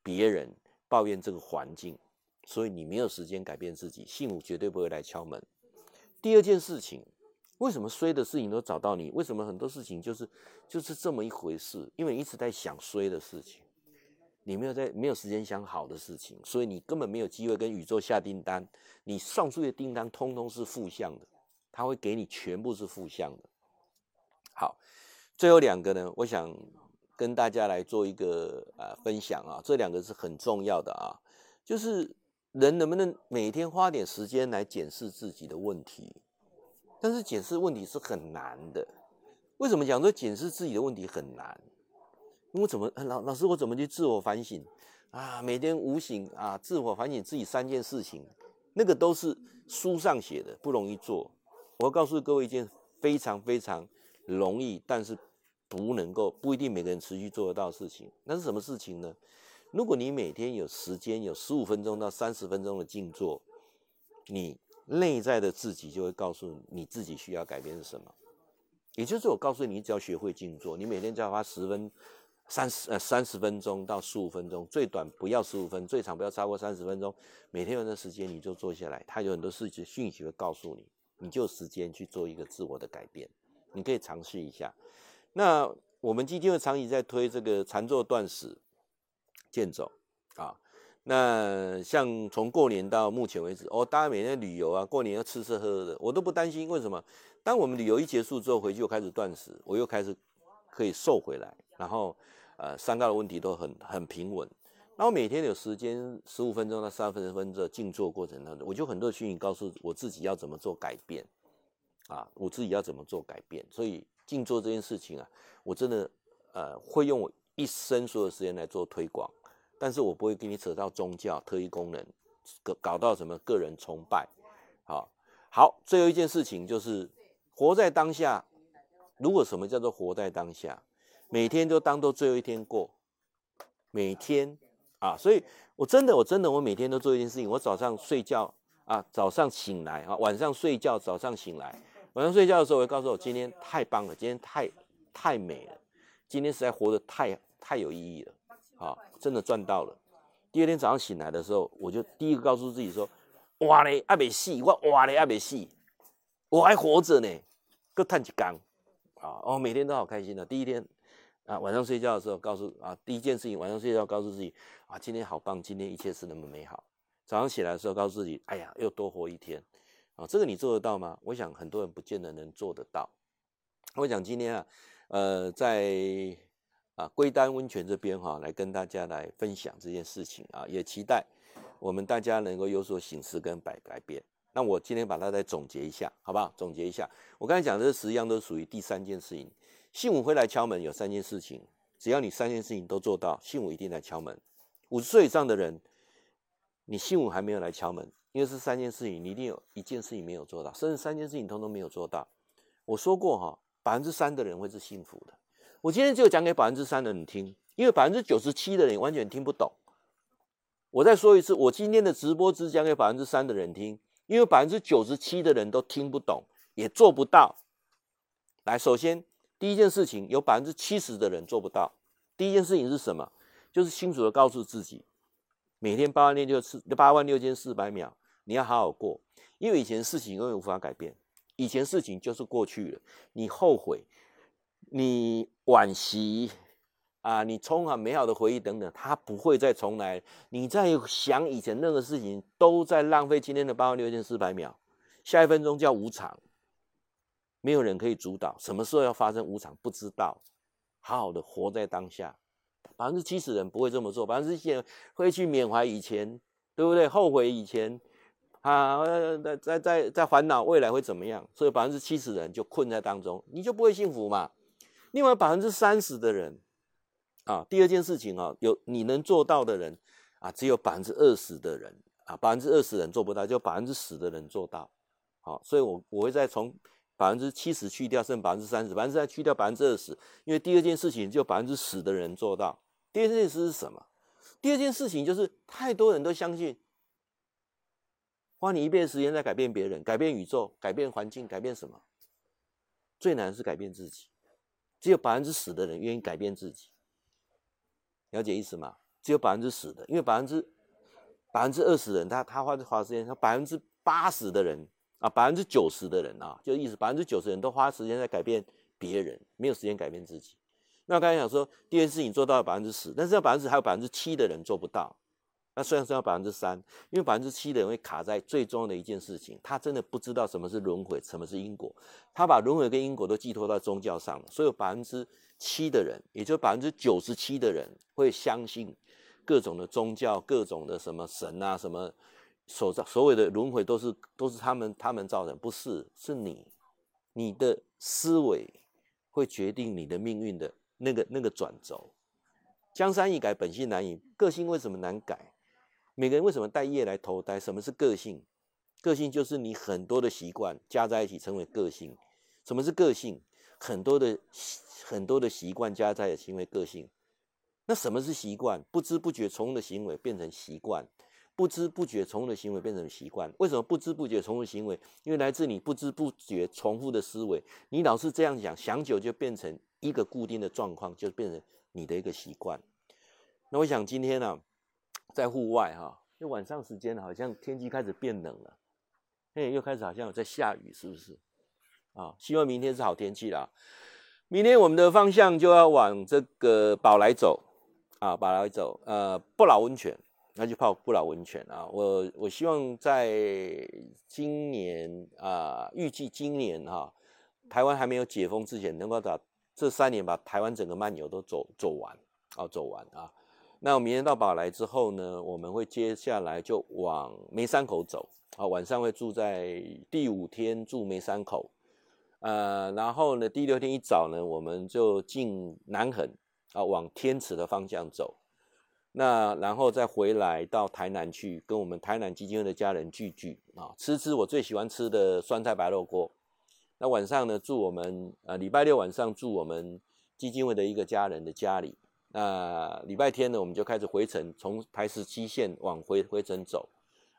别人。抱怨这个环境，所以你没有时间改变自己，幸福绝对不会来敲门。第二件事情，为什么衰的事情都找到你？为什么很多事情就是就是这么一回事？因为一直在想衰的事情，你没有在没有时间想好的事情，所以你根本没有机会跟宇宙下订单。你上出的订单通通是负向的，他会给你全部是负向的。好，最后两个呢，我想。跟大家来做一个啊分享啊，这两个是很重要的啊，就是人能不能每天花点时间来检视自己的问题？但是检视问题是很难的。为什么讲说检视自己的问题很难？因为怎么老老师我怎么去自我反省啊？每天午醒啊，自我反省自己三件事情，那个都是书上写的，不容易做。我告诉各位一件非常非常容易，但是不能够不一定每个人持续做得到事情。那是什么事情呢？如果你每天有时间有十五分钟到三十分钟的静坐，你内在的自己就会告诉你，自己需要改变是什么。也就是我告诉你，你只要学会静坐，你每天只要花十分、三十呃三十分钟到十五分钟，最短不要十五分，最长不要超过三十分钟。每天有那时间你就坐下来，它有很多事情讯息会告诉你，你就有时间去做一个自我的改变。你可以尝试一下。那我们基金会长期在推这个禅坐断食。健走啊，那像从过年到目前为止，哦，大家每天旅游啊，过年要吃吃喝喝的，我都不担心。为什么？当我们旅游一结束之后，回去又开始断食，我又开始可以瘦回来，然后呃，三高的问题都很很平稳。然后每天有时间十五分钟到三十分钟的静坐过程当中，我就很多讯息告诉我自己要怎么做改变啊，我自己要怎么做改变。所以静坐这件事情啊，我真的呃会用我一生所有时间来做推广。但是我不会给你扯到宗教、特异功能，搞搞到什么个人崇拜。好，好，最后一件事情就是活在当下。如果什么叫做活在当下？每天都当做最后一天过，每天啊，所以我真的，我真的，我每天都做一件事情。我早上睡觉啊，早上醒来啊，晚上睡觉，早上醒来。晚上睡觉的时候，我会告诉我今天太棒了，今天太太美了，今天实在活得太太有意义了。好，真的赚到了。第二天早上醒来的时候，我就第一个告诉自己说：“哇嘞，阿没死，我哇嘞阿没死，我还活着呢，够叹一缸。”啊，哦，每天都好开心的。第一天啊，晚上睡觉的时候，告诉啊，第一件事情，晚上睡觉告诉自己啊，今天好棒，今天一切是那么美好。早上起来的时候，告诉自己，哎呀，又多活一天。啊，这个你做得到吗？我想很多人不见得能做得到。我想今天啊，呃，在。啊，龟丹温泉这边哈，来跟大家来分享这件事情啊，也期待我们大家能够有所醒思跟改改变。那我今天把它再总结一下，好不好？总结一下，我刚才讲的这十样都属于第三件事情。幸福会来敲门，有三件事情，只要你三件事情都做到，幸福一定来敲门。五十岁以上的人，你幸福还没有来敲门，因为是三件事情，你一定有一件事情没有做到，甚至三件事情通通没有做到。我说过哈，百分之三的人会是幸福的。我今天就讲给百分之三的人听，因为百分之九十七的人完全听不懂。我再说一次，我今天的直播只讲给百分之三的人听，因为百分之九十七的人都听不懂，也做不到。来，首先第一件事情，有百分之七十的人做不到。第一件事情是什么？就是清楚的告诉自己，每天八万六千四八万六千四百秒，你要好好过。因为以前事情永远无法改变，以前事情就是过去了，你后悔。你惋惜啊，你充满美好的回忆等等，它不会再重来。你在想以前任何事情，都在浪费今天的八万六千四百秒。下一分钟叫无常，没有人可以主导什么时候要发生无常，不知道。好好的活在当下，百分之七十人不会这么做，百分之七十人会去缅怀以前，对不对？后悔以前啊，在在在在烦恼未来会怎么样，所以百分之七十人就困在当中，你就不会幸福嘛。另外百分之三十的人，啊，第二件事情啊，有你能做到的人啊，只有百分之二十的人啊，百分之二十人做不到，就百分之十的人做到。好，所以我我会再从百分之七十去掉，剩百分之三十，百分之三去掉百分之二十，因为第二件事情就百分之十的人做到。第二件事是什么？第二件事情就是太多人都相信，花你一辈子时间在改变别人、改变宇宙、改变环境、改变什么？最难是改变自己。只有百分之十的人愿意改变自己，了解意思吗？只有百分之十的，因为百分之百分之二十的人，他他花花时间，他百分之八十的人啊，百分之九十的人啊，就意思百分之九十人都花时间在改变别人，没有时间改变自己。那我刚才讲说，第一件事情做到了百分之十，但是这百分之还有百分之七的人做不到。那虽然是要百分之三，因为百分之七的人会卡在最重要的一件事情，他真的不知道什么是轮回，什么是因果，他把轮回跟因果都寄托到宗教上了。所以百分之七的人，也就百分之九十七的人会相信各种的宗教，各种的什么神啊，什么所造所谓的轮回都是都是他们他们造成，不是，是你你的思维会决定你的命运的那个那个转轴。江山易改，本性难移，个性为什么难改？每个人为什么带业来投胎？什么是个性？个性就是你很多的习惯加在一起成为个性。什么是个性？很多的很多的习惯加在一起成为个性。那什么是习惯？不知不觉重复的行为变成习惯，不知不觉重复的行为变成习惯。为什么不知不觉重复的行为？因为来自你不知不觉重复的思维，你老是这样想，想久就变成一个固定的状况，就变成你的一个习惯。那我想今天呢、在户外哈、啊，因为晚上时间好像天气开始变冷了，哎，又开始好像有在下雨，是不是？啊，希望明天是好天气啦。明天我们的方向就要往这个宝来走啊，宝来走，呃，不老温泉，那就泡不老温泉啊。我我希望在今年啊，预计今年哈、台湾还没有解封之前，能够把这三年把台湾整个漫游都走走完，啊，走完啊。那我明天到宝来之后呢，我们会接下来就往梅山口走。啊，晚上会住在第五天住梅山口，呃，然后呢，第六天一早呢，我们就进南横啊，往天池的方向走，那然后再回来到台南去跟我们台南基金会的家人聚聚。啊，吃吃我最喜欢吃的酸菜白肉锅。那晚上呢，住我们呃礼拜六晚上住我们基金会的一个家人的家里。那礼拜天呢，我们就开始回程，从台十七线往回回程走，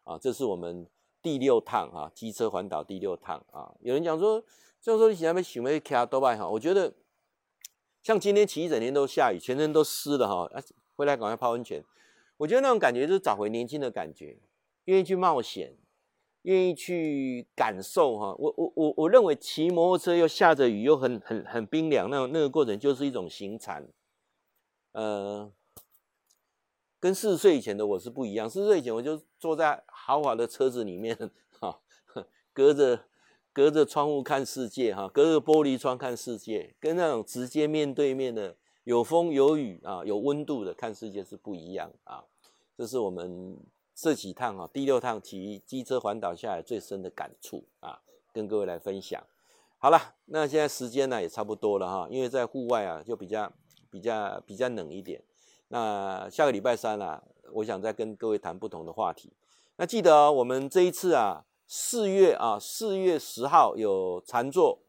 啊，这是我们第六趟啊，机车环岛第六趟啊。有人讲说，这样说你现在没想没开多拜哈？我觉得像今天骑一整天都下雨，全身都湿了哈，啊，回来赶快泡温泉。我觉得那种感觉就是找回年轻的感觉，愿意去冒险，愿意去感受哈。我我我我认为骑摩托车又下着雨又很很很冰凉，那那个过程就是一种行禅。呃，跟四十岁以前的我是不一样。四十岁以前我就坐在豪华的车子里面，哈，隔着隔着窗户看世界，哈，隔着玻璃窗看世界，跟那种直接面对面的有风有雨啊，有温度的看世界是不一样啊。这是我们这几趟啊，第六趟骑机车环岛下来最深的感触啊，跟各位来分享。好了，那现在时间呢也差不多了哈，因为在户外啊就比较。比较比较冷一点，那下个礼拜三啊，我想再跟各位谈不同的话题。那记得，我们这一次啊，四月啊，四月十号有禅坐、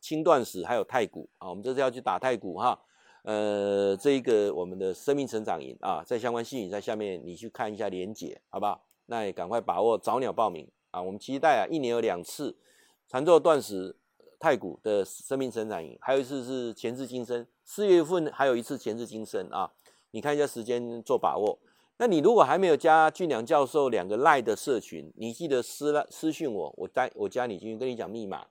轻断食，还有太古啊，我们这次要去打太古哈。呃，这一个我们的生命成长营啊，在相关信息在下面你去看一下连结，好不好？那也赶快把握早鸟报名啊！我们期待啊，一年有两次禅坐断食。太古的生命成长营，还有一次是前世今生，四月份还有一次前世今生啊！你看一下时间做把握。那你如果还没有加俊良教授两个赖的社群，你记得私私讯我，我带我加你进去，跟你讲密码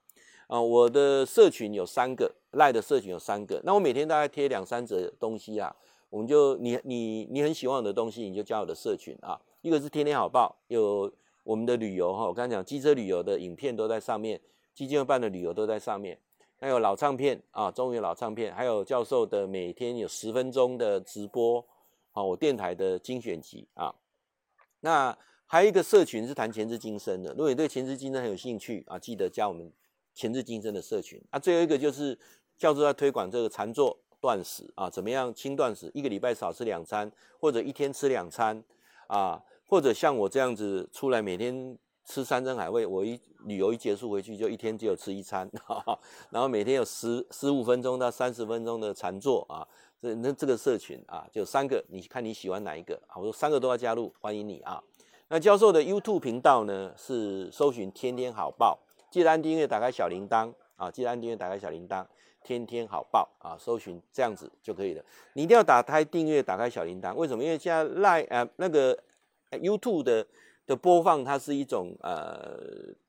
啊！我的社群有三个赖的社群有三个，那我每天大概贴两三则东西啊，我们就你你你很喜欢我的东西，你就加我的社群啊。一个是天天好报，有我们的旅游哈，我刚才讲机车旅游的影片都在上面。基金会办的旅游都在上面，还有老唱片啊，中原老唱片，还有教授的每天有十分钟的直播，啊，我电台的精选集啊。那还有一个社群是谈前世今生的，如果你对前世今生很有兴趣啊，记得加我们前世今生的社群。啊，最后一个就是教授在推广这个禅坐断食啊，怎么样轻断食，一个礼拜少吃两餐，或者一天吃两餐啊，或者像我这样子出来每天。吃山珍海味，我一旅游一结束回去就一天只有吃一餐，哈哈，然后每天有十十五分钟到三十分钟的禅坐啊，这那这个社群啊，就三个，你看你喜欢哪一个？我说三个都要加入，欢迎你啊。那教授的 YouTube 频道呢是搜寻天天好报，记得按订阅，打开小铃铛啊，记得按订阅，打开小铃铛，天天好报啊，搜寻这样子就可以了。你一定要打开订阅，打开小铃铛，为什么？因为现在 Line 呃那个 YouTube 的。的播放，它是一种呃，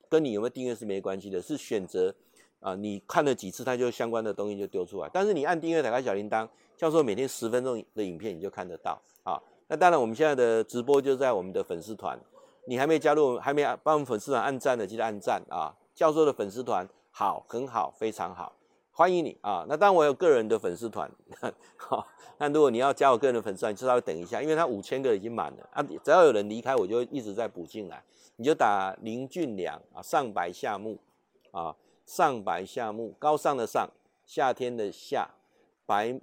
跟你有没有订阅是没关系的，是选择啊、你看了几次，它就相关的东西就丢出来。但是你按订阅，打开小铃铛，教授每天十分钟的影片，你就看得到啊。那当然，我们现在的直播就在我们的粉丝团，你还没加入，还没帮我们粉丝团按赞的，记得按赞啊。教授的粉丝团好，很好，非常好。欢迎你啊！那当然我有个人的粉丝团，好，那如果你要加我个人的粉丝团，你就稍微等一下，因为他五千个已经满了啊。只要有人离开，我就一直在补进来。你就打林俊良啊，上白下木啊，上白下木，高尚的上，夏天的夏，白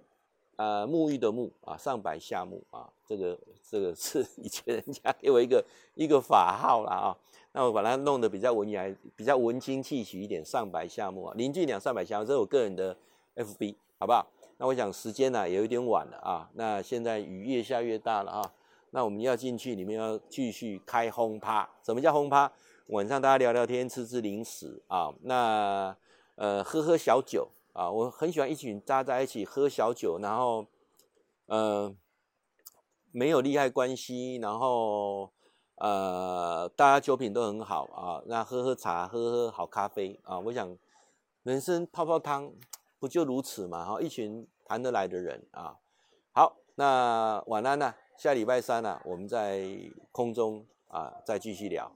呃，沐浴的沐啊，上白下沐啊，这个这个是 以前人家给我一个一个法号了啊。那我把它弄得比较文雅，比较文青气息一点，上白下沐啊，林俊两上白下，这是我个人的 FB，好不好？那我想时间呢、啊、也有点晚了啊。那现在雨越下越大了啊。那我们要进去里面要继续开轰趴。什么叫轰趴？晚上大家聊聊天，吃吃零食啊。那呃喝喝小酒啊，我很喜欢一群扎在一起喝小酒，然后呃没有利害关系，然后。呃，大家酒品都很好啊，那喝喝茶，喝喝好咖啡啊。我想，人生泡泡汤不就如此嘛？哈，一群谈得来的人啊。好，那晚安呢、下礼拜三呢、我们在空中啊再继续聊。